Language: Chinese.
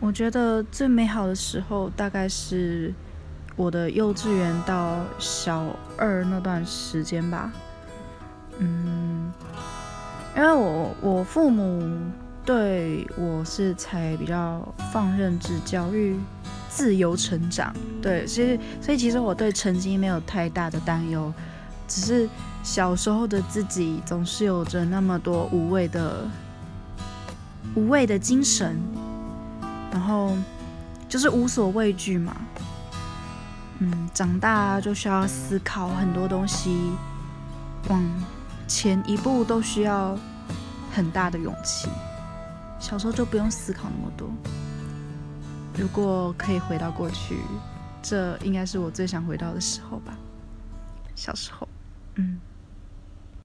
我觉得最美好的时候大概是我的幼稚园到小二那段时间吧。嗯，因为我我父母对我是才比较放任制教育，自由成长。对，所以所以其实我对成绩没有太大的担忧，只是小时候的自己总是有着那么多无畏的无畏的精神。然后就是无所畏惧嘛，嗯，长大就需要思考很多东西，往前一步都需要很大的勇气。小时候就不用思考那么多。如果可以回到过去，这应该是我最想回到的时候吧。小时候，嗯。